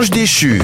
ange déchu.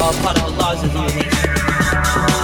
All part of a larger human nation.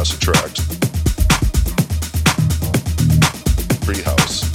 I'm gonna play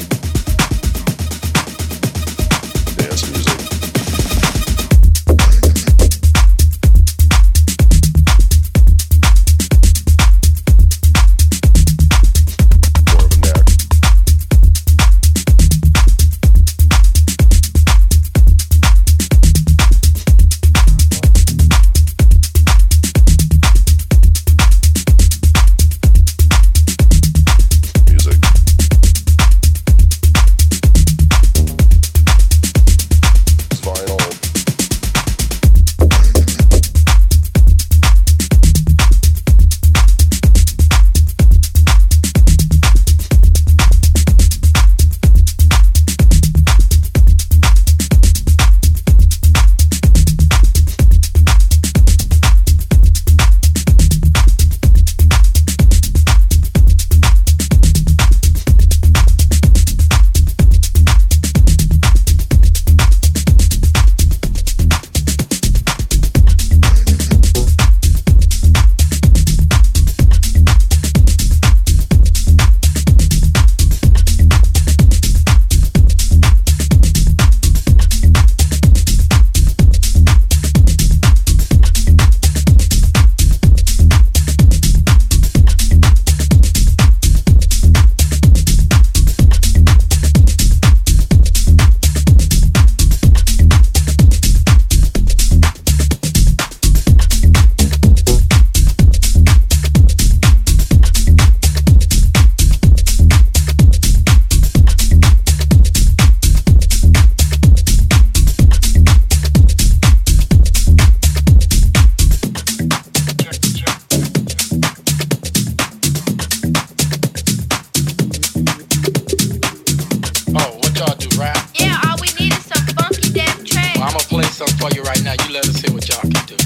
something for you right now. You let us hear what y'all can do.